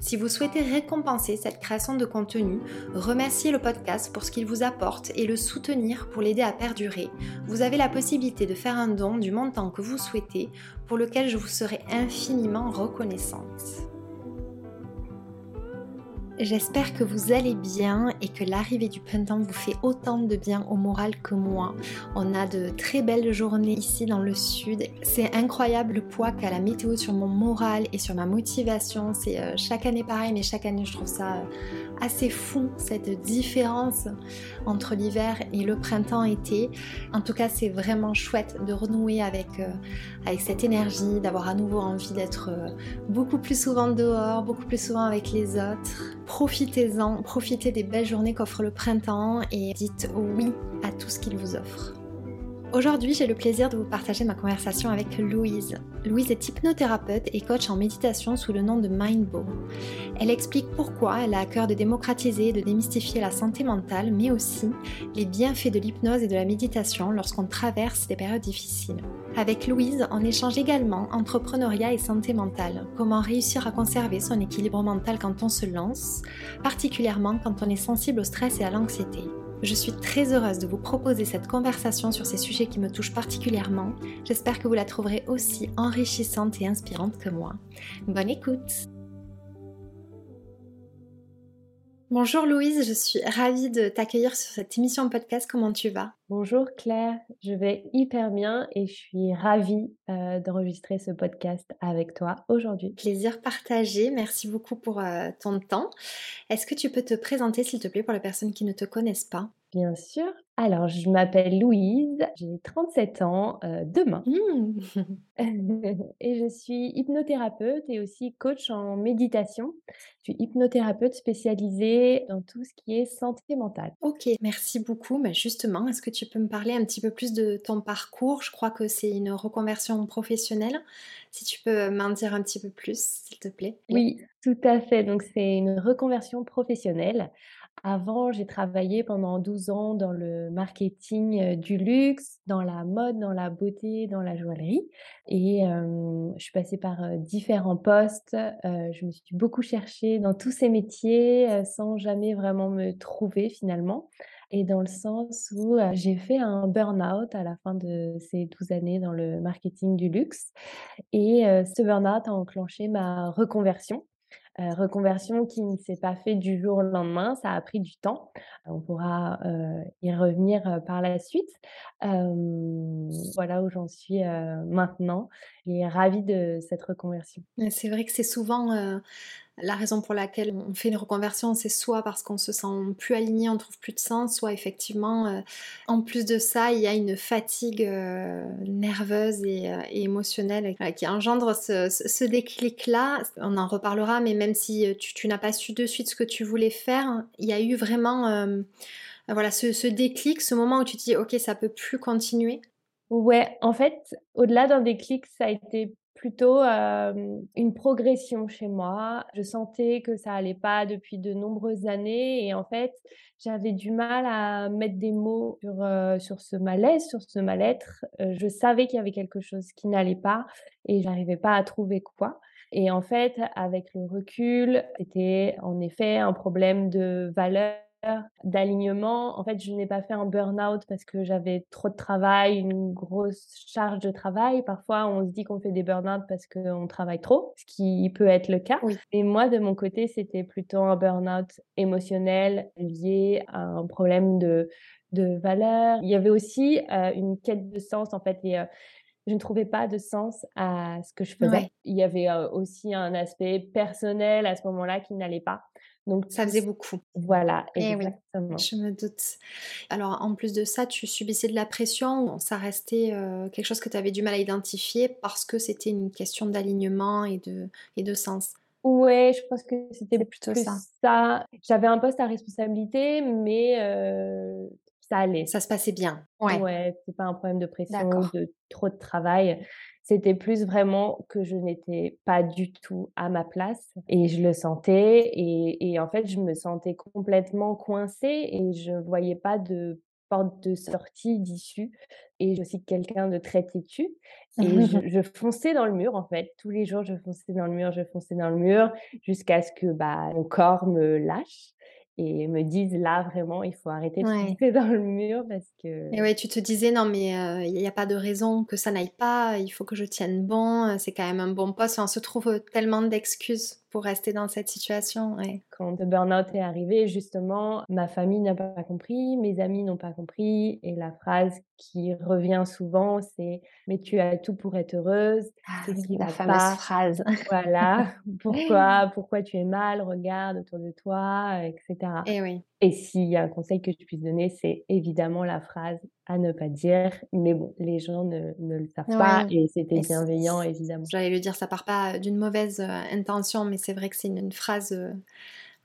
Si vous souhaitez récompenser cette création de contenu, remercier le podcast pour ce qu'il vous apporte et le soutenir pour l'aider à perdurer, vous avez la possibilité de faire un don du montant que vous souhaitez pour lequel je vous serai infiniment reconnaissante. J'espère que vous allez bien et que l'arrivée du printemps vous fait autant de bien au moral que moi. On a de très belles journées ici dans le sud. C'est incroyable le poids qu'a la météo sur mon moral et sur ma motivation. C'est euh, chaque année pareil, mais chaque année je trouve ça euh, assez fou cette différence entre l'hiver et le printemps-été. En tout cas, c'est vraiment chouette de renouer avec, euh, avec cette énergie, d'avoir à nouveau envie d'être beaucoup plus souvent dehors, beaucoup plus souvent avec les autres. Profitez-en, profitez des belles journées qu'offre le printemps et dites oui à tout ce qu'il vous offre. Aujourd'hui, j'ai le plaisir de vous partager ma conversation avec Louise. Louise est hypnothérapeute et coach en méditation sous le nom de Mindbow. Elle explique pourquoi elle a à cœur de démocratiser et de démystifier la santé mentale, mais aussi les bienfaits de l'hypnose et de la méditation lorsqu'on traverse des périodes difficiles. Avec Louise, on échange également entrepreneuriat et santé mentale, comment réussir à conserver son équilibre mental quand on se lance, particulièrement quand on est sensible au stress et à l'anxiété. Je suis très heureuse de vous proposer cette conversation sur ces sujets qui me touchent particulièrement. J'espère que vous la trouverez aussi enrichissante et inspirante que moi. Bonne écoute Bonjour Louise, je suis ravie de t'accueillir sur cette émission podcast. Comment tu vas? Bonjour Claire, je vais hyper bien et je suis ravie euh, d'enregistrer ce podcast avec toi aujourd'hui. Plaisir partagé, merci beaucoup pour euh, ton temps. Est-ce que tu peux te présenter s'il te plaît pour les personnes qui ne te connaissent pas? Bien sûr. Alors, je m'appelle Louise, j'ai 37 ans euh, demain. Mmh. et je suis hypnothérapeute et aussi coach en méditation. Je suis hypnothérapeute spécialisée dans tout ce qui est santé mentale. Ok, merci beaucoup. Mais justement, est-ce que tu peux me parler un petit peu plus de ton parcours? Je crois que c'est une reconversion professionnelle. Si tu peux m'en dire un petit peu plus, s'il te plaît. Oui, tout à fait. Donc, c'est une reconversion professionnelle. Avant, j'ai travaillé pendant 12 ans dans le marketing du luxe, dans la mode, dans la beauté, dans la joaillerie. Et je suis passée par différents postes. je me suis beaucoup cherchée dans tous ces métiers sans jamais vraiment me trouver finalement. Et dans le sens où j'ai fait un burn-out à la fin de ces 12 années dans le marketing du luxe. Et ce burn-out a enclenché ma reconversion euh, reconversion qui ne s'est pas fait du jour au lendemain, ça a pris du temps. On pourra euh, y revenir euh, par la suite. voilà où j'en suis maintenant et ravie de cette reconversion. C'est vrai que c'est souvent la raison pour laquelle on fait une reconversion, c'est soit parce qu'on se sent plus aligné, on trouve plus de sens, soit effectivement, euh, en plus de ça, il y a une fatigue euh, nerveuse et, euh, émotionnelle qui engendre ce, déclic-là. On en reparlera, mais même si tu, n'as pas su de suite ce que tu voulais faire, il y a eu vraiment voilà, ce, déclic, ce moment où tu te dis, ok, ça peut plus continuer. Ouais, en fait, au-delà d'un déclic, ça a été plutôt une progression chez moi. Je sentais que ça allait pas depuis de nombreuses années et en fait, j'avais du mal à mettre des mots sur, sur ce malaise, sur ce mal-être. je savais qu'il y avait quelque chose qui n'allait pas et j'arrivais pas à trouver quoi. Et en fait, avec le recul, c'était en effet un problème de valeur d'alignement. En fait, je n'ai pas fait un burn-out parce que j'avais trop de travail, une grosse charge de travail. Parfois, on se dit qu'on fait des burn-out parce qu'on travaille trop, ce qui peut être le cas. Oui. Et moi, de mon côté, c'était plutôt un burn-out émotionnel lié à un problème de, de valeur. Il y avait aussi euh, une quête de sens, en fait. Et, euh, je ne trouvais pas de sens à ce que je faisais. Ouais. Il y avait euh, aussi un aspect personnel à ce moment-là qui n'allait pas. Donc Ça faisait beaucoup. voilà, Eh oui. exactement. Je me doute. Alors, en plus de ça, tu subissais de la pression ça restait euh, quelque chose que tu avais du mal à identifier parce que c'était une question d'alignement et de, et de sens? Ouais, je pense que c'était plutôt ça. ça. J'avais un poste à responsabilité, mais euh, ça allait. Ça se passait bien. Ouais. Ouais, c'est pas un problème de pression, de trop de travail. C'était plus vraiment que je n'étais pas du tout à ma place et je le sentais et, et en fait, je me sentais complètement coincée et je voyais pas de porte de sortie, d'issue. Et je suis quelqu'un de très têtu et je, je fonçais dans le mur en fait. Tous les jours, je fonçais dans le mur, je fonçais dans le mur jusqu'à ce que bah, mon corps me lâche et me dise là vraiment il faut arrêter de Ouais. foncer dans le mur parce que Et ouais, tu te disais, non, mais euh, il n'y a pas de raison que ça n'aille pas, il faut que je tienne bon, euh, c'est quand même un bon poste. On se trouve tellement d'excuses pour rester dans cette situation. Ouais. quand le burn-out est arrivé, justement, ma famille n'a pas compris, mes amis n'ont pas compris. Et la phrase qui revient souvent, c'est Mais tu as tout pour être heureuse. Ah qui la fameuse pas phrase? Voilà. Pourquoi, pourquoi tu es mal? Regarde autour de toi, etc. Et oui. Et s'il y a un conseil que je puisse donner, c'est évidemment la phrase à ne pas dire. Mais bon, les gens ne, ne le savent pas et c'était bienveillant, évidemment. J'allais le dire, ça part pas d'une mauvaise euh, intention, mais c'est vrai que c'est une, une phrase euh,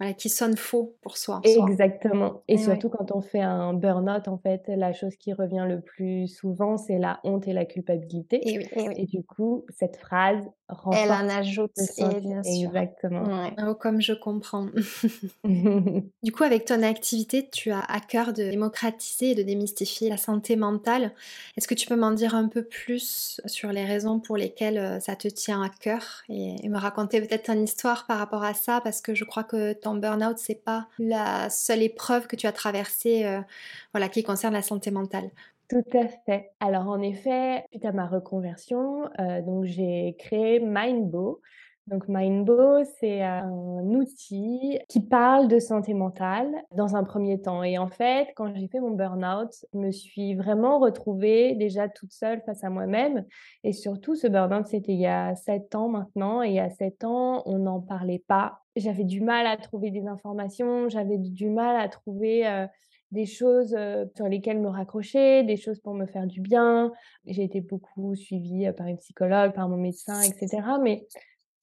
voilà, qui sonne faux pour soi. en soi. Exactement. Et Et ouais. surtout quand on fait un burn-out, en fait, la chose qui revient le plus souvent, c'est la honte et la culpabilité. Et oui, et oui. Et du coup, cette phrase Elle en ajoute, et bien sûr. Exactement. Ouais. Oh, comme je comprends. Du coup, avec ton activité, tu as à cœur de démocratiser et de démystifier la santé mentale. Est-ce que tu peux m'en dire un peu plus sur les raisons pour lesquelles euh, ça te tient à cœur et, et me raconter peut-être ton histoire par rapport à ça? Parce que je crois que ton burn-out, c'est pas la seule épreuve que tu as traversée euh, voilà, qui concerne la santé mentale. Tout à fait. Alors en effet, suite à ma reconversion, euh, donc j'ai créé Mindbo. Donc Mindbo, c'est un outil qui parle de santé mentale dans un premier temps. Et en fait, quand j'ai fait mon burn-out, je me suis vraiment retrouvée déjà toute seule face à moi-même. Et surtout, ce burn-out, c'était il y a sept ans maintenant. Et il y a sept ans, on n'en parlait pas. J'avais du mal à trouver des informations, j'avais du mal à trouver... euh, des choses euh, sur lesquelles me raccrocher, des choses pour me faire du bien. J'ai été beaucoup suivie euh, par une psychologue, par mon médecin, etc. Mais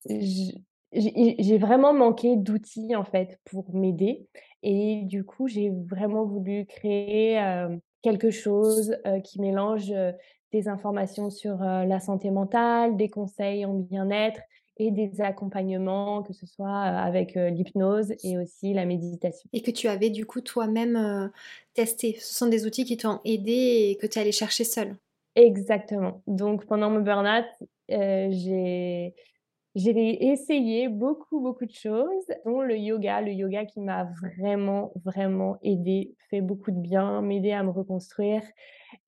j'ai vraiment manqué d'outils en fait pour m'aider. Et du coup, j'ai vraiment voulu créer euh, quelque chose euh, qui mélange euh, des informations sur la santé mentale, des conseils en bien-être et des accompagnements, que ce soit avec l'hypnose et aussi la méditation. Et que tu avais du coup toi-même testé. Ce sont des outils qui t'ont aidé et que tu es allé chercher seul. Exactement. Donc pendant mon burn-out, j'ai j'ai essayé beaucoup, beaucoup de choses, dont le yoga. Le yoga qui m'a vraiment, vraiment aidée, fait beaucoup de bien, m'aider à me reconstruire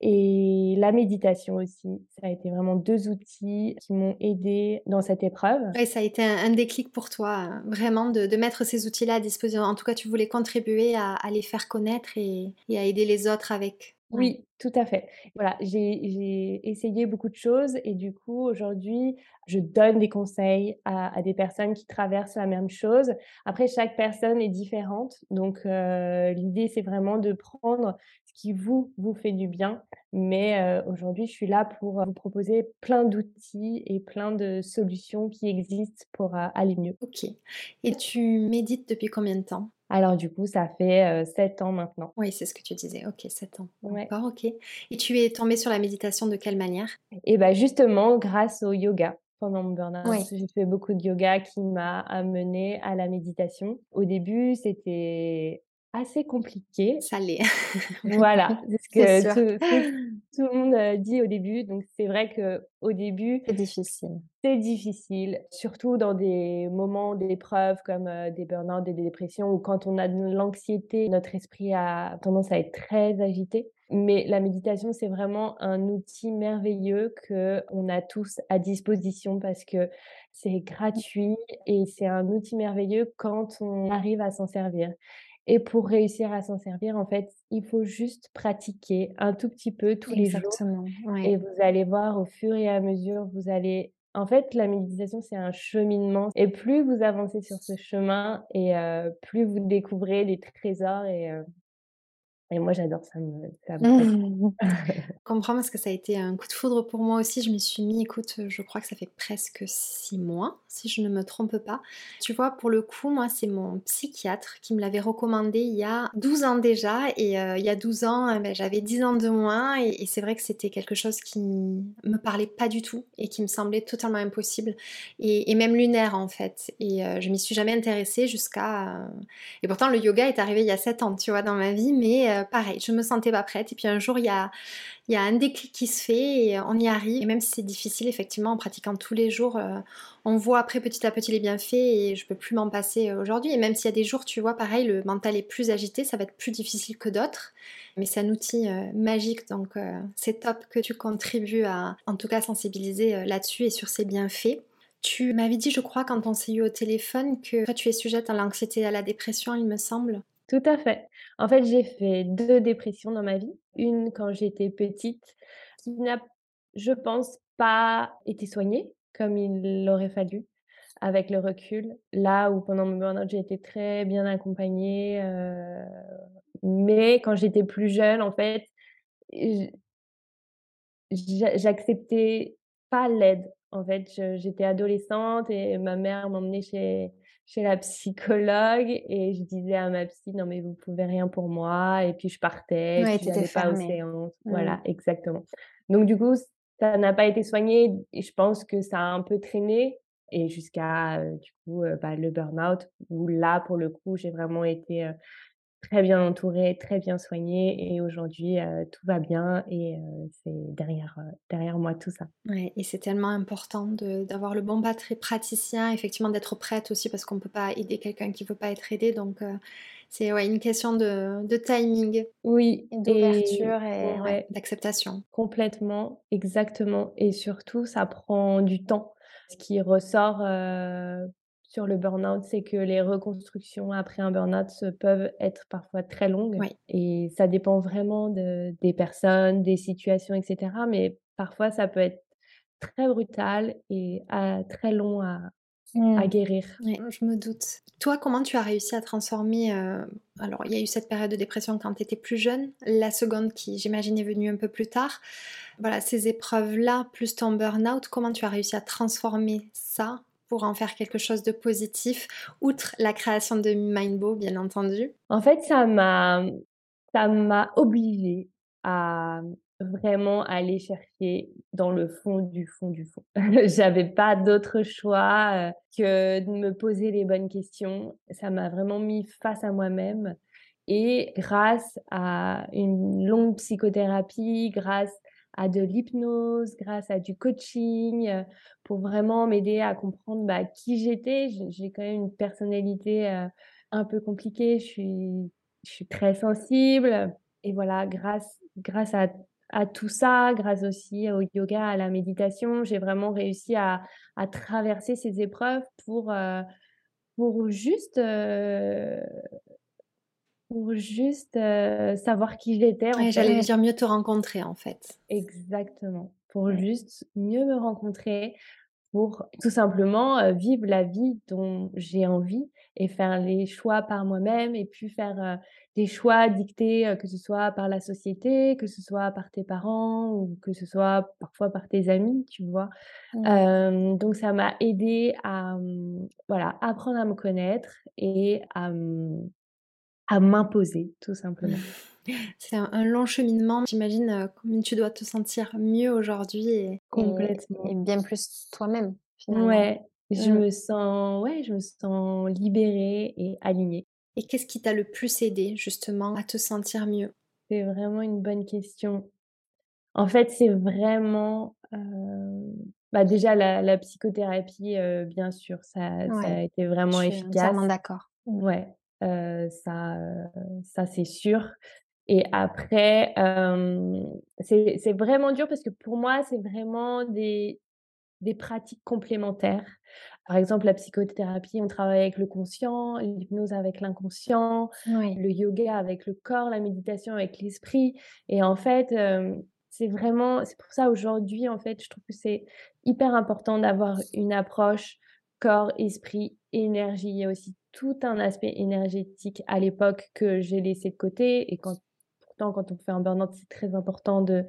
et la méditation aussi. Ça a été vraiment 2 outils qui m'ont aidée dans cette épreuve. Ouais, ça a été un, déclic pour toi, vraiment, de, mettre ces outils-là à disposition. En tout cas, tu voulais contribuer à, les faire connaître et à aider les autres avec. Ouais. Oui, tout à fait. Voilà, j'ai j'ai essayé beaucoup de choses et du coup, aujourd'hui, je donne des conseils à, à des personnes qui traversent la même chose. Après, chaque personne est différente, donc euh, l'idée, c'est vraiment de prendre ce qui vous, vous fait du bien. Mais euh, aujourd'hui, je suis là pour vous proposer plein d'outils et plein de solutions qui existent pour euh, aller mieux. Ok. Et tu médites depuis combien de temps? Alors du coup, ça fait euh, sept ans maintenant. Oui, c'est ce que tu disais. Ok, 7 ans. Ouais. D'accord, ok. Et tu es tombée sur la méditation de quelle manière? Et ben justement, grâce au yoga. Pendant mon burn-out, j'ai fait beaucoup de yoga qui m'a amené à la méditation. Au début, c'était assez compliqué. Ça l'est. Voilà, c'est ce que tout le monde, heu, dit au début. Donc c'est vrai qu'au début, C'est difficile. c'est difficile, surtout dans des moments d'épreuve comme, heu, des burn-out, des dépressions ou quand on a de l'anxiété, notre esprit a tendance à être très agité. Mais la méditation, c'est vraiment un outil merveilleux qu'on a tous à disposition parce que c'est gratuit et c'est un outil merveilleux quand on arrive à s'en servir. Et pour réussir à s'en servir, en fait, il faut juste pratiquer un tout petit peu tous les jours et vous allez voir au fur et à mesure, vous allez en fait, la méditation, c'est un cheminement et plus vous avancez sur ce chemin et heu, plus vous découvrez les trésors et heu et moi j'adore, ça me ça me. Je comprends parce que ça a été un coup de foudre pour moi aussi. Je m'y suis mis, écoute, je crois que ça fait presque 6 mois, si je ne me trompe pas. Tu vois, pour le coup, moi, c'est mon psychiatre qui me l'avait recommandé il y a 12 ans déjà et heu, il y a 12 ans, heu, beh, j'avais 10 ans de moins et et c'est vrai que c'était quelque chose qui me parlait pas du tout et qui me semblait totalement impossible et et même lunaire, en fait et heu, je m'y suis jamais intéressée jusqu'à, heu et pourtant le yoga est arrivé il y a 7 ans, tu vois, dans ma vie mais pareil, je me sentais pas prête et puis un jour, il y a y a un déclic qui se fait et on y arrive et même si c'est difficile, effectivement, en pratiquant tous les jours, heu, on voit après petit à petit les bienfaits et je peux plus m'en passer, heu, aujourd'hui et même s'il y a des jours, tu vois, pareil, le mental est plus agité, ça va être plus difficile que d'autres. Mais c'est un outil, magique donc c'est top que tu contribues à, en tout cas, sensibiliser, là-dessus et sur ses bienfaits. Tu m'avais dit, je crois, quand on s'est eu au téléphone que toi, tu es sujette à l'anxiété et à la dépression, il me semble? Tout à fait. En fait, j'ai fait 2 dépressions dans ma vie. Une quand j'étais petite qui n'a, je pense, pas été soignée comme il aurait fallu avec le recul. Là où pendant mon burn-out, j'ai été très bien accompagnée, heu, mais quand j'étais plus jeune, en fait, j'acceptais pas l'aide. En fait, j'étais adolescente et ma mère m'emmenait chez chez la psychologue et je disais à ma psy: «Non mais vous pouvez rien pour moi» et puis je partais Ouais, j'allais pas aux séances. Mmh. Voilà, exactement. Donc du coup, ça n'a pas été soigné et je pense que ça a un peu traîné et jusqu'à, heu, du coup, heu, bah, le burn-out où là, pour le coup, j'ai vraiment été, heu, très bien entourée, très bien soignée et aujourd'hui, heu, tout va bien et heu, c'est derrière, heu, derrière moi tout ça. Ouais et c'est tellement important d'avoir le bon praticien, effectivement d'être prête aussi parce qu'on peut pas aider quelqu'un qui veut pas être aidé donc c'est ouais, une question de de timing Oui et et d'ouverture et ouais, d'acceptation. complètement, exactement et surtout ça prend du temps. Ce qui ressort, sur le burn-out, c'est que les reconstructions après un burn-out peuvent être parfois très longues Oui. et ça dépend vraiment de des personnes, des situations et cetera, mais parfois ça peut être très brutal et à très long à à Mmh. guérir. Ouais, je me doute. Toi, comment tu as réussi à transformer, heu, alors il y a eu cette période de dépression quand tu étais plus jeune, la seconde qui j'imagine est venue un peu plus tard. Voilà, ces épreuves-là, plus ton burn-out, comment tu as réussi à transformer ça pour en faire quelque chose de positif, outre la création de Mindbow, bien entendu? En fait, ça m'a ça m'a obligée à vraiment aller chercher dans le fond du fond du fond. J'avais pas d'autre choix, heu, que de me poser les bonnes questions. Ça m'a vraiment mis face à moi-même et grâce à une longue psychothérapie, grâce à de l'hypnose, grâce à du coaching, heu, pour vraiment m'aider à comprendre, bah, qui j'étais. J'ai quand même une personnalité, heu, un peu compliquée. Je suis très sensible et voilà, grâce à tout ça, grâce aussi au yoga, à la méditation, j'ai vraiment réussi à traverser ces épreuves pour, heu, pour juste, pour juste, heu, savoir qui j'étais, Ouais, j'allais dire mieux te rencontrer, en fait. Exactement, pour Ouais. juste mieux me rencontrer, pour tout simplement, heu, vivre la vie dont j'ai envie et faire les choix par moi-même et puis faire, heu, des choix dictés, heu, que ce soit par la société, que ce soit par tes parents ou que ce soit parfois par tes amis, tu vois? Hem, donc ça m'a aidée à, mmh, voilà, apprendre à me connaître et à, mmh, à m'imposer tout simplement. C'est un un long cheminement. J'imagine, comme tu dois te sentir mieux aujourd'hui et et bien plus toi-même, finalement. Ouais, je me sens ouais, je me sens libérée et alignée. Et qu'est-ce qui t'a le plus aidé justement à te sentir mieux? C'est vraiment une bonne question. En fait, c'est vraiment, heu, bah, déjà la la psychothérapie, heu, bien sûr, ça ça a été je vraiment suis efficace. entièrement d'accord. Ouais, ça, heu, ça c'est sûr et après, c'est vraiment dur parce que pour moi, c'est vraiment des des pratiques complémentaires. Par exemple, la psychothérapie, on travaille avec le conscient, l'hypnose avec l'inconscient, Oui, le yoga avec le corps, la méditation avec l'esprit et en fait, c'est vraiment c'est pour ça aujourd'hui, en fait, je trouve que c'est hyper important d'avoir une approche corps, esprit, énergie. Il y a aussi tout un aspect énergétique à l'époque que j'ai laissé de côté et quand pourtant quand on fait un burn-out, c'est très important de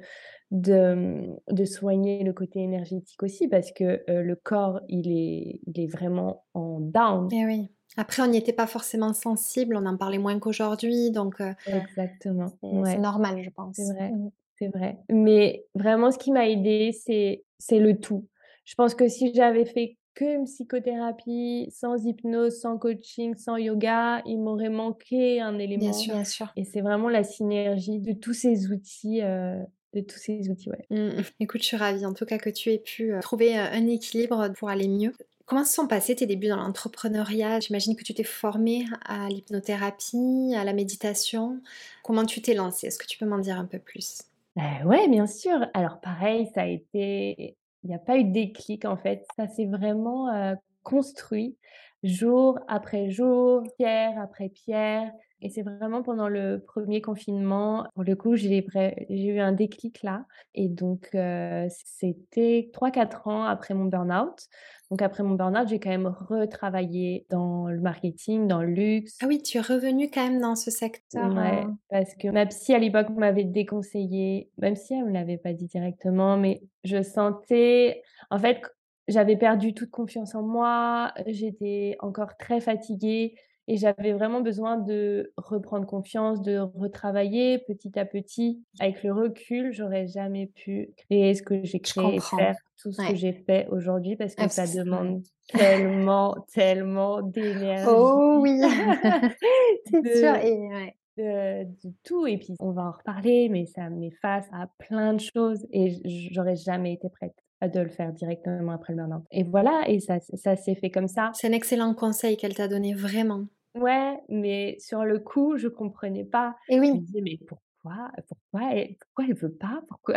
de, de soigner le côté énergétique aussi parce que, heu, le corps, il est il est vraiment en down. et oui. Après, on n'y était pas forcément sensible, on en parlait moins qu'aujourd'hui, donc heu, Exactement, c'est c'est ouais, normal, je c'est pense. vrai, Mmh. c'est vrai. Mais vraiment ce qui m'a aidée, c'est c'est le tout. Je pense que si j'avais fait qu'une psychothérapie, sans hypnose, sans coaching, sans yoga, il m'aurait manqué un Bien élément sûr, bien sûr. et c'est vraiment la synergie de tous ces outils, heu, de tous ces outils, ouais. Mmh. Écoute, je suis ravie en tout cas que tu aies pu, heu, trouver, heu, un équilibre pour aller mieux. Comment se sont passés tes débuts dans l'entrepreneuriat? J'imagine que tu t'es formée à l'hypnothérapie, à la méditation. Comment tu t'es lancée? Est-ce que tu peux m'en dire un peu plus? Heu, ouais, bien sûr. Alors pareil, ça a été il n'y a pas eu de déclic en fait. Ça s'est vraiment, heu, construit jour après jour, pierre après pierre et c'est vraiment pendant le premier confinement, pour le coup, j'ai eu un déclic là. Et donc heu, c'était trois quatre ans après mon burn-out. Donc après mon burn-out, j'ai quand même retravaillé dans le marketing, dans le luxe, Ah oui, tu es revenue quand même dans ce secteur, Ouais, heu parce que ma psy à l'époque m'avait déconseillé, même si elle me l'avait pas dit directement, mais je sentais en fait j'avais perdu toute confiance en moi, j'étais encore très fatiguée et j'avais vraiment besoin de reprendre confiance, de retravailler petit à petit. Avec le recul, j'aurais jamais pu créer ce que j'ai créé et faire tout ce que j'ai fait aujourd'hui parce que ça demande tellement, tellement d'énergie, Oh oui! C'est sûr de et ouais. de de tout et puis on va en reparler, mais ça met face à plein de choses et j'aurais jamais été prête à de le faire directement après le burn-out et voilà et ça ça s'est fait comme ça. C'est un excellent conseil qu'elle t'a donné, vraiment. Ouais, mais sur le coup, je comprenais pas. Et Je me oui. disais: «Mais pourquoi pourquoi elle pourquoi elle veut pas? Pourquoi?»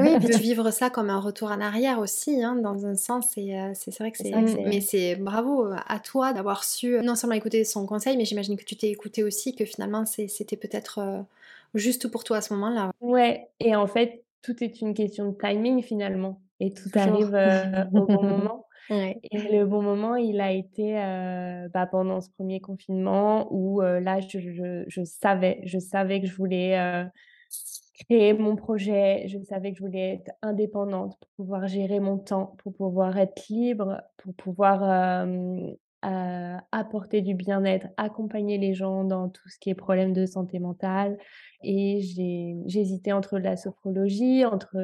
Oui et puis de vivre ça comme un retour en arrière aussi, hein, dans un sens et c'est c'est vrai que c'est mais c'est bravo, à toi d'avoir su, non seulement écouter son conseil, mais j'imagine que tu t'es écoutée aussi, que finalement c'était peut-être, juste pour toi à ce moment-là. Ouais et en fait, tout est une question de timing finalement et tout Toujours. arrive, au bon moment. Le bon moment, il a été, heu, bah, pendant ce premier confinement où, heu, là, je savais je savais que je voulais, heu, créer mon projet. Je savais que je voulais être indépendante pour pouvoir gérer mon temps, pour pouvoir être libre, pour pouvoir, apporter du bien-être, accompagner les gens dans tout ce qui est problème de santé mentale et j'hésitais entre la sophrologie, entre,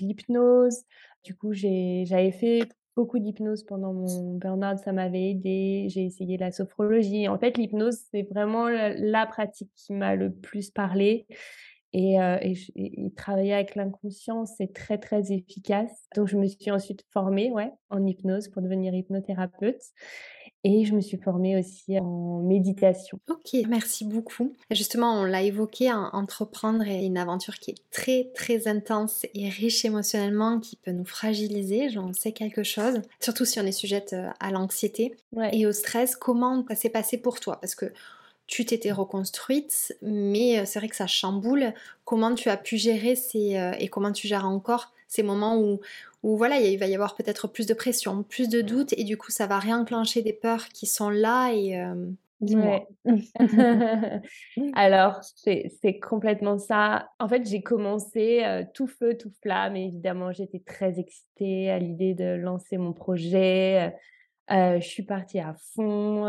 l'hypnose. Du coup, j'avais fait beaucoup d'hypnose pendant mon burn-out, ça m'avait aidée. J'ai essayé la sophrologie. En fait, l'hypnose, c'est vraiment la pratique qui m'a le plus parlé et et et travailler avec l'inconscient, c'est très, très efficace. Donc je me suis ensuite formée, ouais, en hypnose pour devenir hypnothérapeute et je me suis formée aussi en méditation. OK, merci beaucoup. Justement, on l'a évoqué, en entreprendre est une aventure qui est très, très intense et riche émotionnellement, qui peut nous fragiliser, j'en sais quelque chose, surtout si on est sujette, heu, à l'anxiété Ouais. et au stress. Comment ça s'est passé pour toi? Parce que tu t'étais reconstruite, mais heu, c'est vrai que ça chamboule. Comment tu as pu gérer ces, heu et comment tu gères encore ces moments où où voilà, il va y avoir peut-être plus de pression, plus de doutes et du coup, ça va réenclencher des peurs qui sont là et? Ouais. Alors, c'est complètement ça. En fait, j'ai commencé, heu, tout feu, tout flamme évidemment, j'étais très excitée à l'idée de lancer mon projet, heu, je suis partie à fond,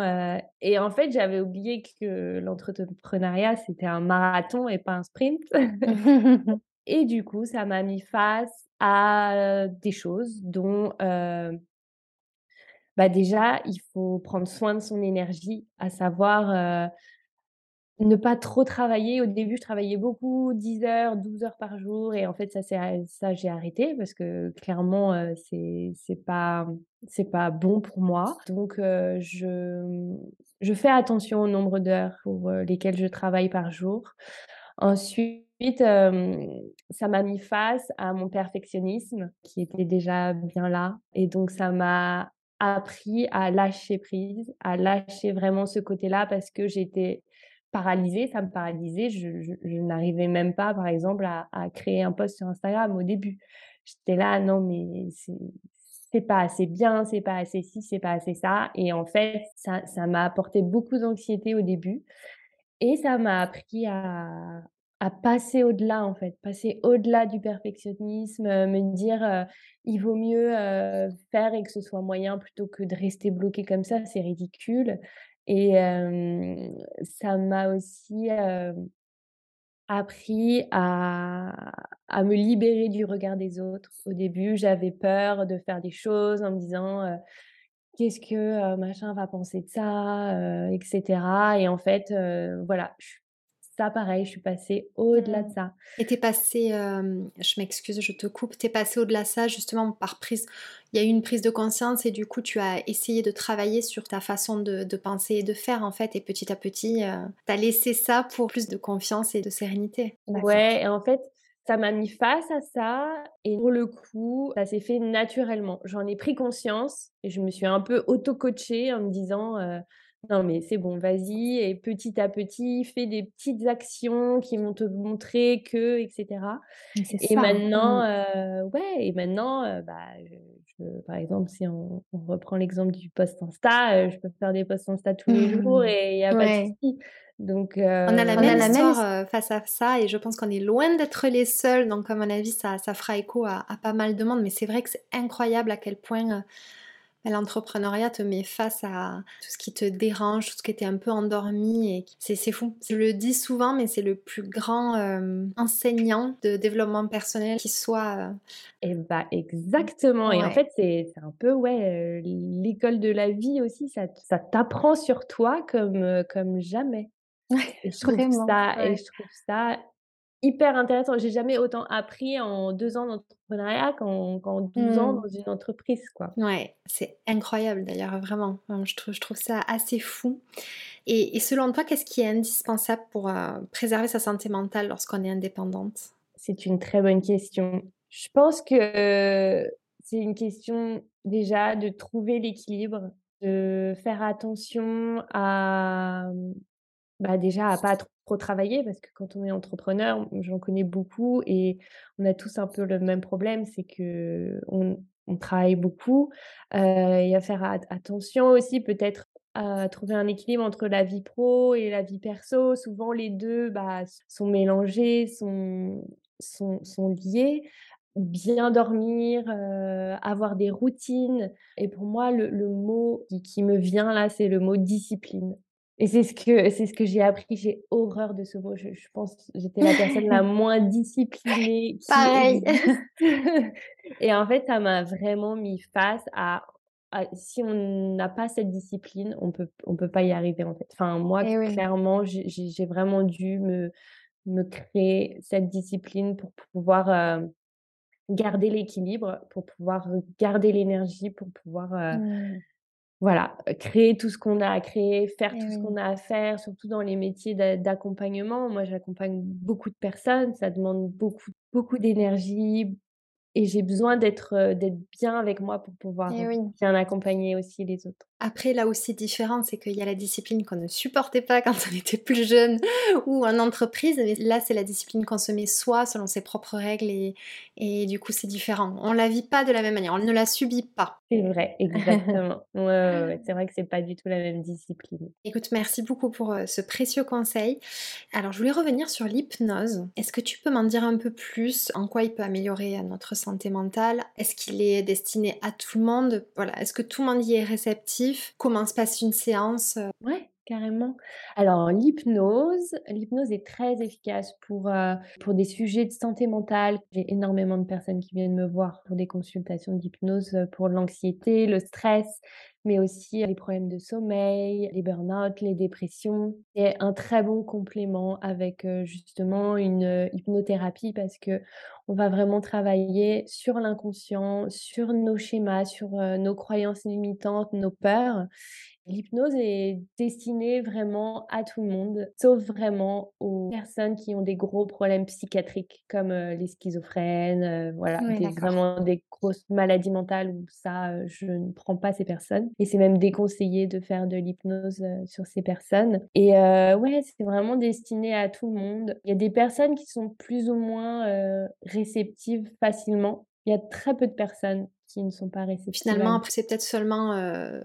et en fait, j'avais oublié que l'entrepreneuriat, c'était un marathon et pas un sprint et du coup, ça m'a mis face à, des choses dont, bah, déjà, il faut prendre soin de son énergie, à savoir, ne pas trop travailler. Au début, je travaillais beaucoup, 10 heures, 12 heures par jour et en fait, ça ça j'ai arrêté parce que clairement, heu, c'est c'est pas pas bon pour moi. Donc je je fais attention au nombre d'heures pour, lesquelles je travaille par jour. Ensuite, hem, ça m'a mis face à mon perfectionnisme qui était déjà bien là et donc ça m'a appris à lâcher prise, à lâcher vraiment ce côté-là parce que j'étais paralysée, ça me paralysait. Je, n'arrivais même pas, par exemple, à, créer un post sur Instagram au début. J'étais là, non, mais c'est pas assez bien, c'est pas assez ci, c'est pas assez ça. Et en fait, ça m'a apporté beaucoup d'anxiété au début. Et ça m'a appris à, à passer au-delà, en fait, passer au-delà du perfectionnisme, me dire euh, il vaut mieux euh, faire et que ce soit moyen plutôt que de rester bloqué comme ça, c'est ridicule. Et ça m'a aussi appris à, à, me libérer du regard des autres. Au début, j'avais peur de faire des choses en me disant qu'est-ce que machin va penser de ça, etc. Et en fait, voilà, je ça, pareil, je suis passée au-delà de mmh. ça. Et t'es passée, je m'excuse, je te coupe, t'es passée au-delà de ça justement par prise. Il y a eu une prise de conscience et du coup, tu as essayé de travailler sur ta façon de, penser et de faire en fait. Et petit à petit, euh, tu as laissé ça pour plus de confiance et de sérénité. Ouais, et en fait, ça m'a mis face à ça et pour le coup, ça s'est fait naturellement. J'en ai pris conscience et je me suis un peu auto-coachée en me disant non, mais c'est bon, vas-y, et petit à petit, fais des petites actions qui vont te montrer que, etc. Et maintenant, mmh. ouais, et maintenant, bah, par exemple, si on, reprend l'exemple du post Insta, je peux faire des posts Insta tous les jours et il n'y a pas de souci. Donc, on a la même histoire face à ça et je pense qu'on est loin d'être les seuls. Donc, à mon avis, ça, ça fera écho à, à pas mal de monde. Mais c'est vrai que c'est incroyable à quel point L'entrepreneuriat te met face à tout ce qui te dérange, tout ce qui était un peu endormi. Et c'est fou. Je le dis souvent, mais c'est le plus grand euh, enseignant de développement personnel qui soit. Euh, et bah exactement. Et en fait, c'est un peu ouais euh, l'école de la vie aussi. Ça, ça t'apprend sur toi comme comme jamais. et je trouve ça et je trouve ça hyper intéressant. J'ai jamais autant appris en deux ans d'entrepreneuriat qu'en 12 ans mmh. dans une entreprise. Quoi. Ouais, c'est incroyable d'ailleurs, vraiment. Je trouve, je trouve ça assez fou. Et, selon toi, qu'est-ce qui est indispensable pour euh, préserver sa santé mentale lorsqu'on est indépendante? C'est une très bonne question. Je pense que c'est une question déjà de trouver l'équilibre, de faire attention à bah déjà à pas trop travailler parce que quand on est entrepreneur, j'en connais beaucoup et on a tous un peu le même problème, c'est que on, travaille beaucoup. Euh, y a faire attention aussi peut-être à trouver un équilibre entre la vie pro et la vie perso. Souvent les deux bah, sont mélangés, sont, sont, sont liés bien dormir, euh, avoir des routines. Et pour moi, le, le mot qui, qui, me vient là, c'est le mot discipline. Et c'est ce que c'est ce que j'ai appris. J'ai horreur de ce mot. Je, pense que j'étais la personne la moins disciplinée. Qui Pareil. et en fait, ça m'a vraiment mis face à, si on n'a pas cette discipline, on peut on peut pas y arriver en fait. Enfin moi, clairement, j'ai vraiment dû me me créer cette discipline pour pouvoir euh, garder l'équilibre, pour pouvoir garder l'énergie, pour pouvoir euh, mmh voilà, créer tout ce qu'on a à créer, faire tout ce qu'on a à faire, surtout dans les métiers d'accompagnement. Moi, j'accompagne beaucoup de personnes, ça demande beaucoup, beaucoup d'énergie, et j'ai besoin d'être d'être bien avec moi pour pouvoir bien accompagner aussi les autres. Après, là aussi différent, c'est qu'il y a la discipline qu'on ne supportait pas quand on était plus jeune ou en entreprise. Mais là, c'est la discipline qu'on se met soi selon ses propres règles et, et du coup, c'est différent. On la vit pas de la même manière, on ne la subit pas. C'est vrai, exactement. ouais, c'est vrai que c'est pas du tout la même discipline. Écoute, merci beaucoup pour ce précieux conseil. Alors, je voulais revenir sur l'hypnose. Est-ce que tu peux m'en dire un peu plus? En quoi il peut améliorer notre santé santé mentale? Est-ce qu'il est destiné à tout le monde? Voilà, est-ce que tout le monde y est réceptif? Comment se passe une séance Ouais, carrément. Alors l'hypnose, l'hypnose est très efficace pour, euh, pour des sujets de santé mentale. J'ai énormément de personnes qui viennent me voir pour des consultations d'hypnose euh, pour l'anxiété, le stress, mais aussi les problèmes de sommeil, les burn-out, les dépressions. C'est un très bon complément avec justement une hypnothérapie parce que on va vraiment travailler sur l'inconscient, sur nos schémas, sur nos croyances limitantes, nos peurs L'hypnose est destinée vraiment à tout le monde, sauf vraiment aux personnes qui ont des gros problèmes psychiatriques, comme les schizophrènes, voilà, vraiment des grosses maladies mentales où ça, je ne prends pas ces personnes. Et c'est même déconseillé de faire de l'hypnose sur ces personnes. Et ouais, c'est vraiment destiné à tout le monde. Il y a des personnes qui sont plus ou moins réceptives facilement. Il y a très peu de personnes qui ne sont pas réceptifs. Finalement, c'est peut-être seulement euh,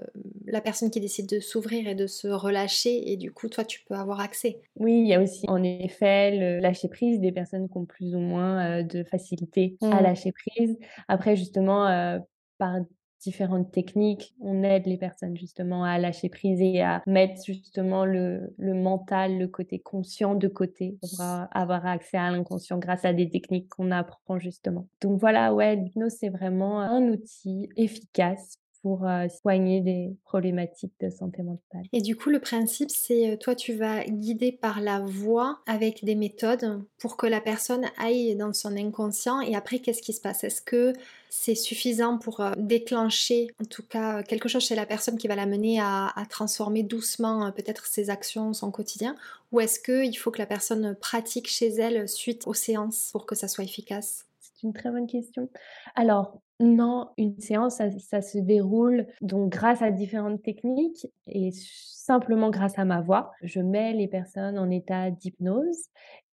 la personne qui décide de s'ouvrir et de se relâcher, et du coup, toi, tu peux avoir accès. Oui, il y a aussi, en effet, le lâcher prise des personnes qui ont plus ou moins euh, de facilité à mmh. lâcher prise. Après, justement, euh, par différentes techniques. On aide les personnes justement à lâcher prise et à mettre justement le, mental, le côté conscient de côté pour avoir accès à l'inconscient grâce à des techniques qu'on apprend justement. Donc voilà, ouais, l'hypnose c'est vraiment un outil efficace pour soigner des problématiques de santé mentale. Et du coup, le principe, c'est toi, tu vas guider par la voix avec des méthodes pour que la personne aille dans son inconscient. Et après, qu'est-ce qui se passe? Est-ce que c'est suffisant pour déclencher, en tout cas, quelque chose chez la personne qui va l'amener à, à transformer doucement peut-être ses actions, son quotidien? Ou est-ce qu'il faut que la personne pratique chez elle suite aux séances pour que ça soit efficace? C'est une très bonne question. Alors, non, une séance, ça, se déroule donc grâce à différentes techniques et simplement grâce à ma voix. Je mets les personnes en état d'hypnose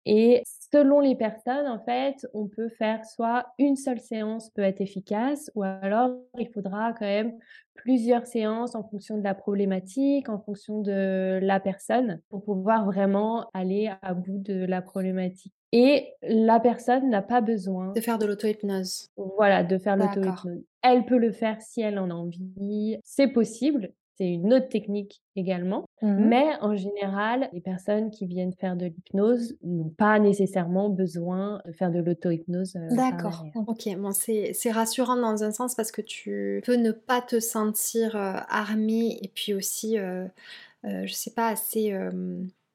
et selon les personnes, en fait, on peut faire soit une seule séance peut être efficace ou alors il faudra quand même plusieurs séances en fonction de la problématique, en fonction de la personne pour pouvoir vraiment aller à bout de la problématique. Et la personne n'a pas besoin de faire de l'auto-hypnose. Voilà, de faire l'auto-hypnose. Elle peut le faire si elle en a envie. C'est possible. C'est une autre technique également. Mmh Mais en général, les personnes qui viennent faire de l'hypnose n'ont pas nécessairement besoin de faire de l'auto-hypnose. Euh, D'accord. Ok, bon, c'est rassurant dans un sens parce que tu peux ne pas te sentir euh, armé et puis aussi, euh, je sais pas, assez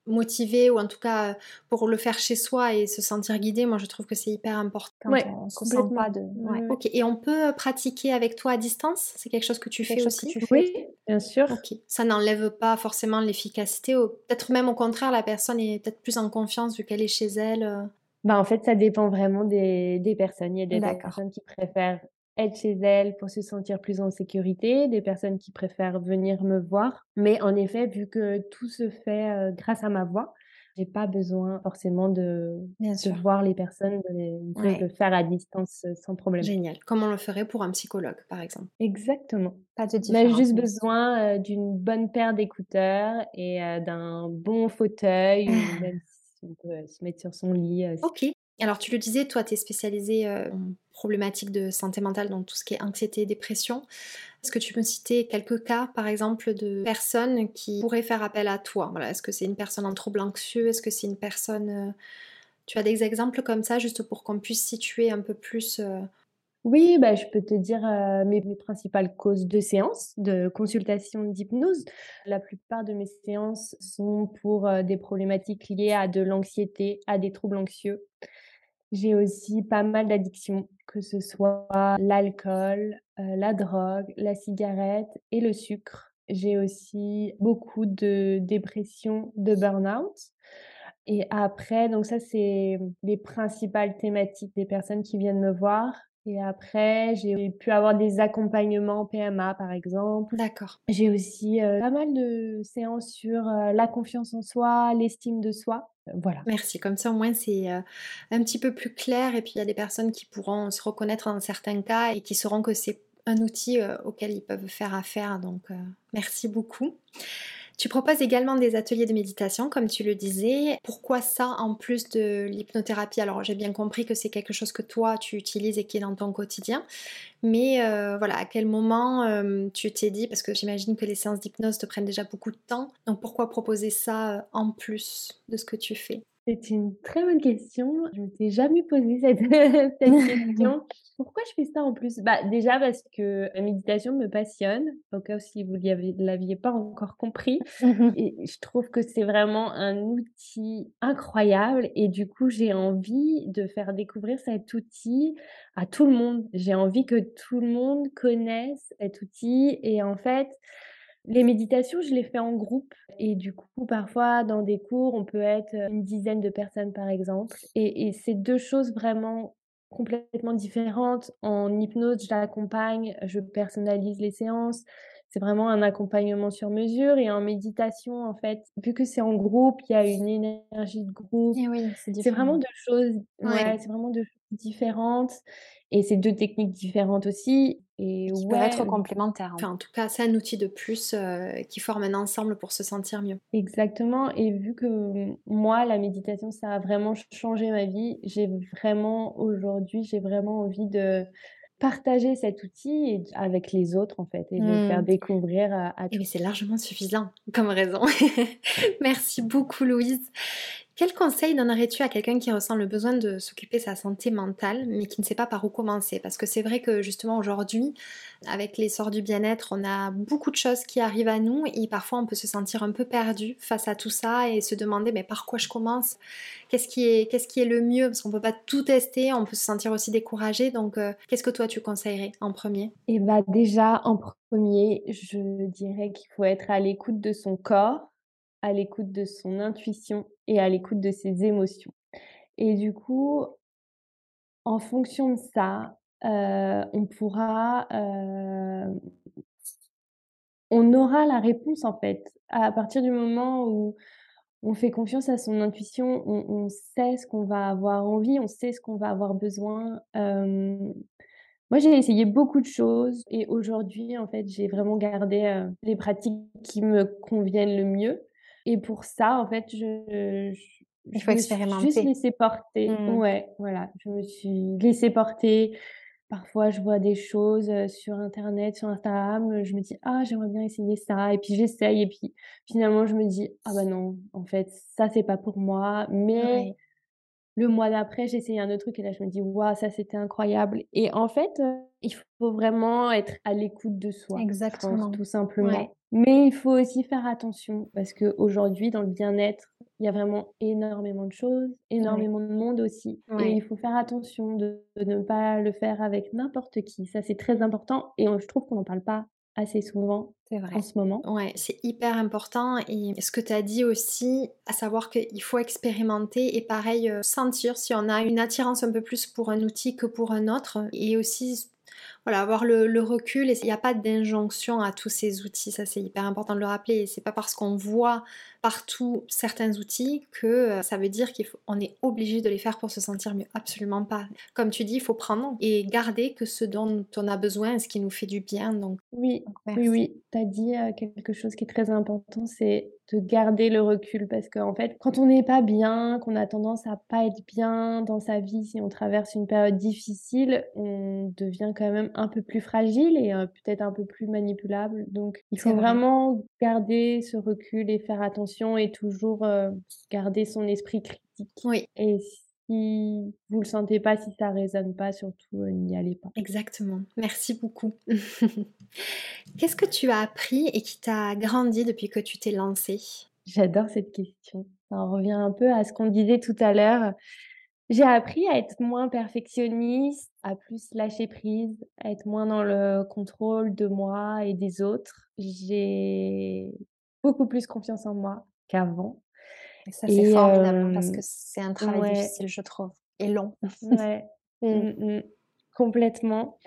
motivé ou en tout cas euh, pour le faire chez soi et se sentir guidé, moi je trouve que c'est hyper important. Ouais, on se sent pas de. Ok. Et on peut euh, pratiquer avec toi à distance? C'est quelque chose que tu fais aussi? Oui, bien sûr. Ok. Ça n'enlève pas forcément l'efficacité. Peut-être même au contraire, la personne est peut-être plus en confiance vu qu'elle est chez elle. Euh. Bah en fait, ça dépend vraiment des, des personnes. Il y a des personnes qui préfèrent être chez elle pour se sentir plus en sécurité, des personnes qui préfèrent venir me voir. Mais en effet, vu que tout se fait euh, grâce à ma voix, j'ai pas besoin forcément de, de voir les personnes, de, le faire à distance euh, sans problème. Génial. Comme on le ferait pour un psychologue, par exemple? Exactement. Pas de différence. On a juste besoin euh, d'une bonne paire d'écouteurs et d'un bon fauteuil, ou même si on peut se mettre sur son lit. ok. Alors tu le disais, toi tu es spécialisée en problématiques de santé mentale, donc tout ce qui est anxiété, dépression. Est-ce que tu peux citer quelques cas, par exemple, de personnes qui pourraient faire appel à toi? Voilà, Est-ce que c'est une personne en trouble anxieux? Est-ce que c'est une personne... Tu as des exemples comme ça, juste pour qu'on puisse situer un peu plus... Oui, bah, je peux te dire mes, mes, principales causes de séances, de consultation d'hypnose. La plupart de mes séances sont pour des problématiques liées à de l'anxiété, à des troubles anxieux. J'ai aussi pas mal d'addictions, que ce soit l'alcool, euh, la drogue, la cigarette et le sucre. J'ai aussi beaucoup de dépression, de burn-out. Et après, donc ça, c'est les principales thématiques des personnes qui viennent me voir. Et après, j'ai pu avoir des accompagnements PMA, par exemple. D'accord. J'ai aussi euh, pas mal de séances sur euh, la confiance en soi, l'estime de soi. Euh, voilà. Merci. Comme ça, au moins, c'est un petit peu plus clair. Et puis, il y a des personnes qui pourront se reconnaître dans certains cas et qui sauront que c'est un outil auquel ils peuvent faire affaire. Donc, merci beaucoup. Tu proposes également des ateliers de méditation, comme tu le disais. Pourquoi ça en plus de l'hypnothérapie? Alors j'ai bien compris que c'est quelque chose que toi tu utilises et qui est dans ton quotidien. Mais euh, voilà, à quel moment euh, tu t'es dit, parce que j'imagine que les séances d'hypnose te prennent déjà beaucoup de temps, donc pourquoi proposer ça euh, en plus de ce que tu fais? C'est une très bonne question. Je ne m'étais jamais posé cette, cette question. Pourquoi je fais ça en plus? Bah, Déjà parce que la méditation me passionne, au cas où si vous ne l'aviez pas encore compris. Et je trouve que c'est vraiment un outil incroyable. Et du coup, j'ai envie de faire découvrir cet outil à tout le monde. J'ai envie que tout le monde connaisse cet outil. Et en fait, les méditations, je les fais en groupe et du coup, parfois dans des cours, on peut être une dizaine de personnes par exemple. Et, c'est deux choses vraiment complètement différentes. En hypnose, je l'accompagne, je personnalise les séances. C'est vraiment un accompagnement sur mesure. Et en méditation, en fait, vu que c'est en groupe, il y a une énergie de groupe. oui, c'est vraiment deux choses. Ouais, c'est vraiment deux choses différentes. Et c'est deux techniques différentes aussi. Et qui peuvent être complémentaires. Enfin, en tout cas, c'est un outil de plus euh, qui forme un ensemble pour se sentir mieux. Exactement. Et vu que moi, la méditation, ça a vraiment changé ma vie, j'ai vraiment aujourd'hui, j'ai vraiment envie de partager cet outil avec les autres en fait et de le faire mmh. découvrir à, à Et c'est largement suffisant comme raison. Merci beaucoup Louise. Quel conseil donnerais-tu à quelqu'un qui ressent le besoin de s'occuper de sa santé mentale, mais qui ne sait pas par où commencer? Parce que c'est vrai que justement aujourd'hui, avec l'essor du bien-être, on a beaucoup de choses qui arrivent à nous et parfois on peut se sentir un peu perdu face à tout ça et se demander mais par quoi je commence? Qu'est-ce qui est, le mieux? Parce qu'on ne peut pas tout tester, on peut se sentir aussi découragé. Donc euh, qu'est-ce que toi tu conseillerais en premier? Eh bah déjà en premier, je dirais qu'il faut être à l'écoute de son corps à l'écoute de son intuition et à l'écoute de ses émotions. Et du coup, en fonction de ça, euh, on pourra, euh, on aura la réponse en fait. À partir du moment où on fait confiance à son intuition, on, sait ce qu'on va avoir envie, on sait ce qu'on va avoir besoin. Euh, moi, j'ai essayé beaucoup de choses et aujourd'hui, en fait, j'ai vraiment gardé les pratiques qui me conviennent le mieux. Et pour ça, en fait, je, je il faut expérimenter. juste laissé porter. Mmh. Ouais, voilà. Je me suis laissée porter. Parfois, je vois des choses sur Internet, sur Instagram. Je me dis, ah, j'aimerais bien essayer ça. Et puis, j'essaye. Et puis, finalement, je me dis, ah, bah non, en fait, ça, c'est pas pour moi. Mais le mois d'après, j'essaye un autre truc. Et là, je me dis, waouh, ça, c'était incroyable. Et en fait, il faut vraiment être à l'écoute de soi. Exactement. tout simplement. Mais il faut aussi faire attention parce qu'aujourd'hui, dans le bien-être, il y a vraiment énormément de choses, énormément de monde aussi. Et il faut faire attention de, ne pas le faire avec n'importe qui. Ça, c'est très important. Et je trouve qu'on n'en parle pas assez souvent vrai. en ce moment. Ouais, c'est hyper important. Et ce que tu as dit aussi, à savoir qu'il faut expérimenter et pareil, euh, sentir si on a une attirance un peu plus pour un outil que pour un autre. Et aussi voilà, avoir le, recul et il n'y a pas d'injonction à tous ces outils, ça c'est hyper important de le rappeler. C'est pas parce qu'on voit partout certains outils que euh, ça veut dire qu'on est obligé de les faire pour se sentir mieux. Absolument pas. Comme tu dis, il faut prendre et garder que ce dont on a besoin, ce qui nous fait du bien. Donc, oui, oui, oui, tu as dit euh, quelque chose qui est très important, c'est de garder le recul parce qu'en en fait, quand on n'est pas bien, qu'on a tendance à pas être bien dans sa vie, si on traverse une période difficile, on devient quand même un peu plus fragile et euh, peut-être un peu plus manipulable. Donc, il faut vraiment garder ce recul et faire attention et toujours euh, garder son esprit critique. Oui. Et si vous le sentez pas, si ça résonne pas, surtout euh, n'y allez pas. Exactement. Merci beaucoup. Qu'est-ce que tu as appris et qui t'a grandi depuis que tu t'es lancée? J'adore cette question. Ça revient un peu à ce qu'on disait tout à l'heure. J'ai appris à être moins perfectionniste, à plus lâcher prise, à être moins dans le contrôle de moi et des autres. J'ai beaucoup plus confiance en moi qu'avant. Et ça, c'est formidable parce que c'est un travail difficile, je trouve, et long. Ouais, mmh. Mmh, mmh. complètement.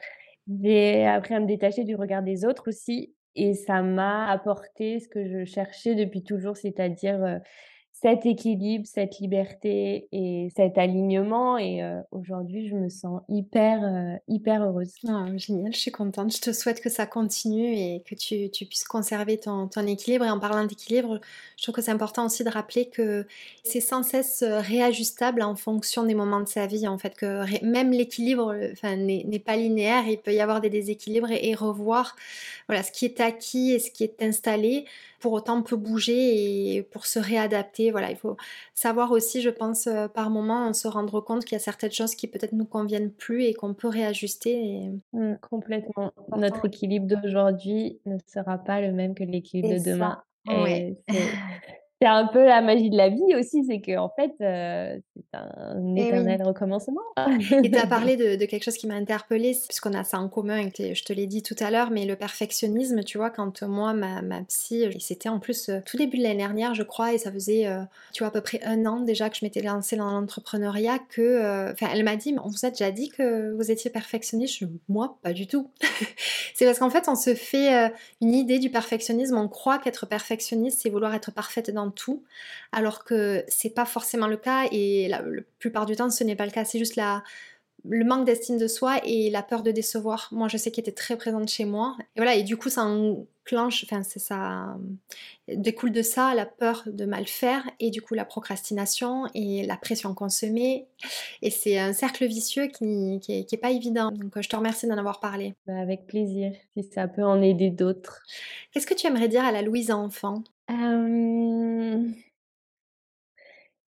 J'ai appris à me détacher du regard des autres aussi. Et ça m'a apporté ce que je cherchais depuis toujours, c'est-à-dire cet équilibre, cette liberté et cet alignement. Et euh, aujourd'hui, je me sens hyper, euh, hyper heureuse. Ah, génial, je suis contente. Je te souhaite que ça continue et que tu, tu puisses conserver ton, ton, équilibre. Et en parlant d'équilibre, je trouve que c'est important aussi de rappeler que c'est sans cesse euh, réajustable en fonction des moments de sa vie. En fait, que même l'équilibre enfin, n'est pas linéaire. Il peut y avoir des déséquilibres et, et revoir voilà, ce qui est acquis et ce qui est installé pour autant peut bouger et pour se réadapter. Voilà, il faut savoir aussi, je pense, par moment, se rendre compte qu'il y a certaines choses qui peut-être nous conviennent plus et qu'on peut réajuster. Mmh, complètement. Notre équilibre d'aujourd'hui ne sera pas le même que l'équilibre de demain. Ouais. c'est un peu la magie de la vie aussi, c'est qu'en en fait, euh, c'est un eh éternel recommencement. Et tu as parlé de, quelque chose qui m'a interpellée, puisqu'on a ça en commun, et je te l'ai dit tout à l'heure, mais le perfectionnisme, tu vois, quand moi, ma, ma psy, c'était en plus euh, tout début de l'année dernière, je crois, et ça faisait, euh, tu vois, à peu près un an déjà que je m'étais lancée dans l'entrepreneuriat, que, enfin, elle m'a dit, on vous a déjà dit que vous étiez perfectionniste Moi, pas du tout. c'est parce qu'en fait, on se fait une idée du perfectionnisme, on croit qu'être perfectionniste, c'est vouloir être parfaite dans tout, alors que c'est pas forcément le cas et la, plupart du temps ce n'est pas le cas. C'est juste la, le manque d'estime de soi et la peur de décevoir. Moi, je sais qu'elle était très présente chez moi. Et voilà, et du coup, ça enclenche, enfin, c'est ça, découle de ça la peur de mal faire et du coup la procrastination et la pression consommée. Et c'est un cercle vicieux qui, n'est pas évident. Donc, je te remercie d'en avoir parlé. Bah, avec plaisir, si ça peut en aider d'autres. Qu'est-ce que tu aimerais dire à la Louise enfant?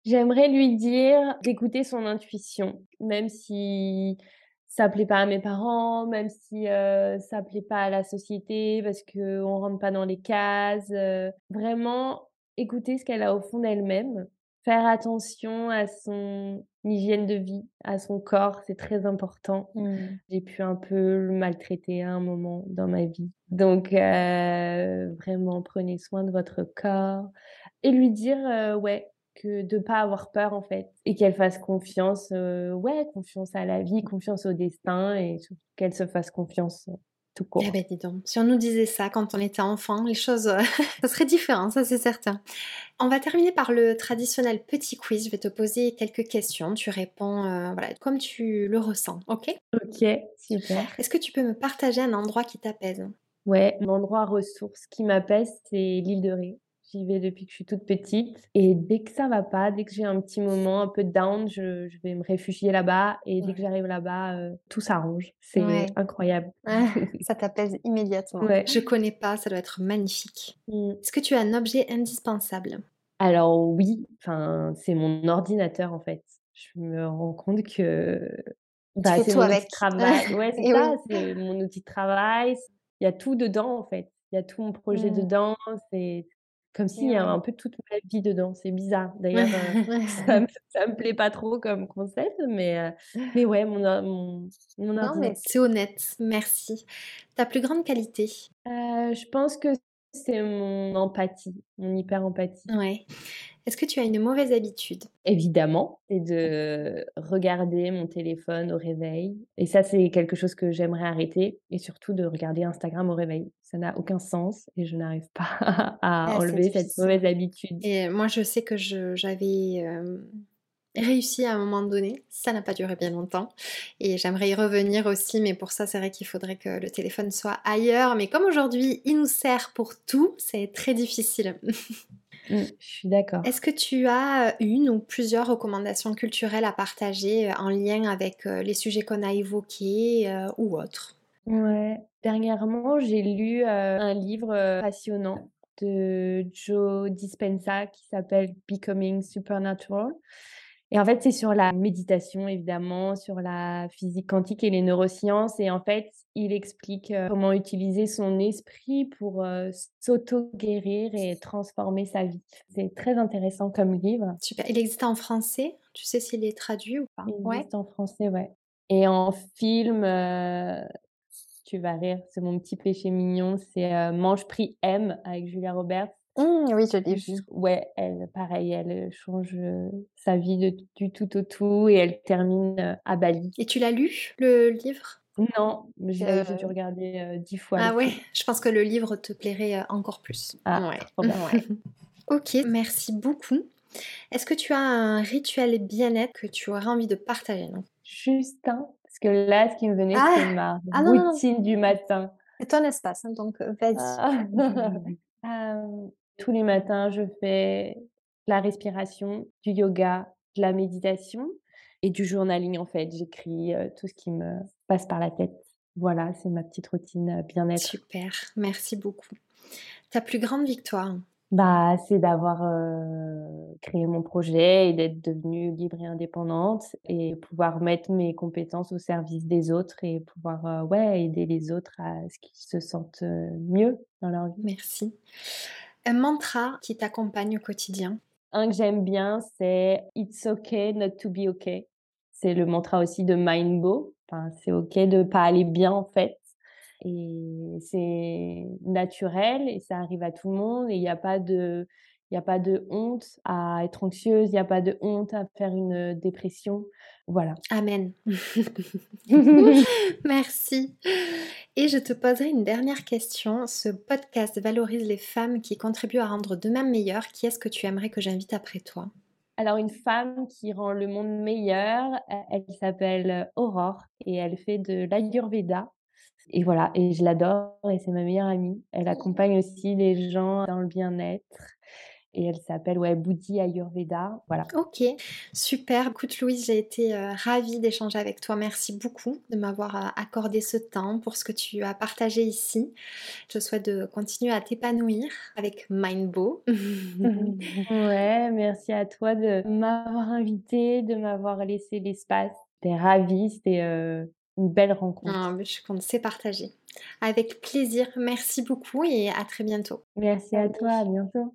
J'aimerais lui dire d'écouter son intuition, même si ça plaît pas à mes parents, même si ça plaît pas à la société parce qu'on rentre pas dans les cases. vraiment écouter ce qu'elle a au fond d'elle-même, faire attention à son hygiène de vie, à son corps, c'est très important. Mmh. J'ai pu un peu le maltraiter à un moment dans ma vie. Donc vraiment prenez soin de votre corps et lui dire ouais que de pas avoir peur en fait et qu'elle fasse confiance ouais confiance à la vie confiance au destin et qu'elle se fasse confiance tout court. Eh ben dis donc, si on nous disait ça quand on était enfant, les choses, ça serait différent, ça c'est certain. On va terminer par le traditionnel petit quiz. Je vais te poser quelques questions. Tu réponds voilà, comme tu le ressens, ok? Ok, super. Est-ce que tu peux me partager un endroit qui t'apaise? Ouais, mon endroit ressource qui m'apaise, c'est l'île de Ré. J'y vais depuis que je suis toute petite. Et dès que ça va pas, dès que j'ai un petit moment un peu down, je, vais me réfugier là-bas. Et dès que j'arrive là-bas, euh, tout s'arrange. C'est incroyable. ça t'apaise immédiatement. Ouais. Je connais pas, ça doit être magnifique. Mmh. Est-ce que tu as un objet indispensable? Alors oui, enfin, c'est mon ordinateur en fait. Je me rends compte que bah, c'est mon outil de travail. Ouais, c'est ça, c'est mon outil de travail. Il y a tout dedans en fait. Il y a tout mon projet mmh. dedans. C'est comme s'il y a un peu toute ma vie dedans. C'est bizarre. D'ailleurs, euh, ça, me, me plaît pas trop comme concept, mais, euh, mais ouais, mon, mon, mon Non, mais c'est honnête. Merci. Ta plus grande qualité? Euh, Je pense que c'est mon empathie, mon hyper-empathie. Ouais. Est-ce que tu as une mauvaise habitude? Évidemment, c'est de regarder mon téléphone au réveil. Et ça, c'est quelque chose que j'aimerais arrêter. Et surtout de regarder Instagram au réveil. Ça n'a aucun sens et je n'arrive pas à ah, enlever cette mauvaise habitude. Et moi, je sais que j'avais réussi à un moment donné. Ça n'a pas duré bien longtemps. Et j'aimerais y revenir aussi, mais pour ça, c'est vrai qu'il faudrait que le téléphone soit ailleurs. Mais comme aujourd'hui, il nous sert pour tout, c'est très difficile. Mmh, je suis d'accord. Est-ce que tu as une ou plusieurs recommandations culturelles à partager en lien avec les sujets qu'on a évoqués ou autres? Ouais. Dernièrement, j'ai lu un livre passionnant de Joe Dispenza qui s'appelle Becoming Supernatural. Et en fait, c'est sur la méditation, évidemment, sur la physique quantique et les neurosciences. Et en fait, il explique comment utiliser son esprit pour s'auto-guérir et transformer sa vie. C'est très intéressant comme livre. Super. Il existe en français? Tu sais s'il est traduit ou pas? Il existe en français, ouais. Et en film, tu vas rire, c'est mon petit péché mignon, c'est Mange Prix M avec Julia Roberts. Mmh, oui, je l'ai vu. Ouais, elle, pareil, elle change sa vie de, du tout au tout et elle termine à Bali. Et tu l'as lu, le livre? Non, j'ai dû regarder dix fois. Ah ouais, je pense que le livre te plairait encore plus. Ah, ouais. ok, merci beaucoup. Est-ce que tu as un rituel bien-être que tu aurais envie de partager Juste un, parce que là, ce qui me venait, ah! c'est ma ah, routine du matin. C'est ton espace, hein, donc vas-y. Tous les matins, je fais la respiration, du yoga, de la méditation et du journaling en fait. J'écris tout ce qui me passe par la tête. Voilà, c'est ma petite routine bien-être. Super, merci beaucoup. Ta plus grande victoire? Bah, c'est d'avoir créé mon projet et d'être devenue libre et indépendante et pouvoir mettre mes compétences au service des autres et pouvoir ouais, aider les autres à ce qu'ils se sentent mieux dans leur vie. Merci. Un mantra qui t'accompagne au quotidien Un que j'aime bien, c'est It's okay not to be okay. C'est le mantra aussi de Mindbo. Enfin, c'est ok de pas aller bien en fait. Et c'est naturel et ça arrive à tout le monde et il n'y a pas de il n'y a pas de honte à être anxieuse, il n'y a pas de honte à faire une dépression. Voilà. Amen. Merci. Et je te poserai une dernière question. Ce podcast valorise les femmes qui contribuent à rendre demain meilleur. Qui est-ce que tu aimerais que j'invite après toi? Alors, une femme qui rend le monde meilleur, elle s'appelle Aurore et elle fait de l'Ayurveda. Et voilà, et je l'adore et c'est ma meilleure amie. Elle accompagne aussi les gens dans le bien-être et elle s'appelle ouais, Boudi Ayurveda. Voilà. Ok, super. Écoute Louise, j'ai été euh, ravie d'échanger avec toi. Merci beaucoup de m'avoir euh, accordé ce temps pour ce que tu as partagé ici. Je souhaite de continuer à t'épanouir avec Mindbo. ouais, merci à toi de m'avoir invité, de m'avoir laissé l'espace. J'étais ravie, c'était euh, une belle rencontre. Ah, je contente, c'est partagé. Avec plaisir, merci beaucoup et à très bientôt. Merci à toi, à bientôt.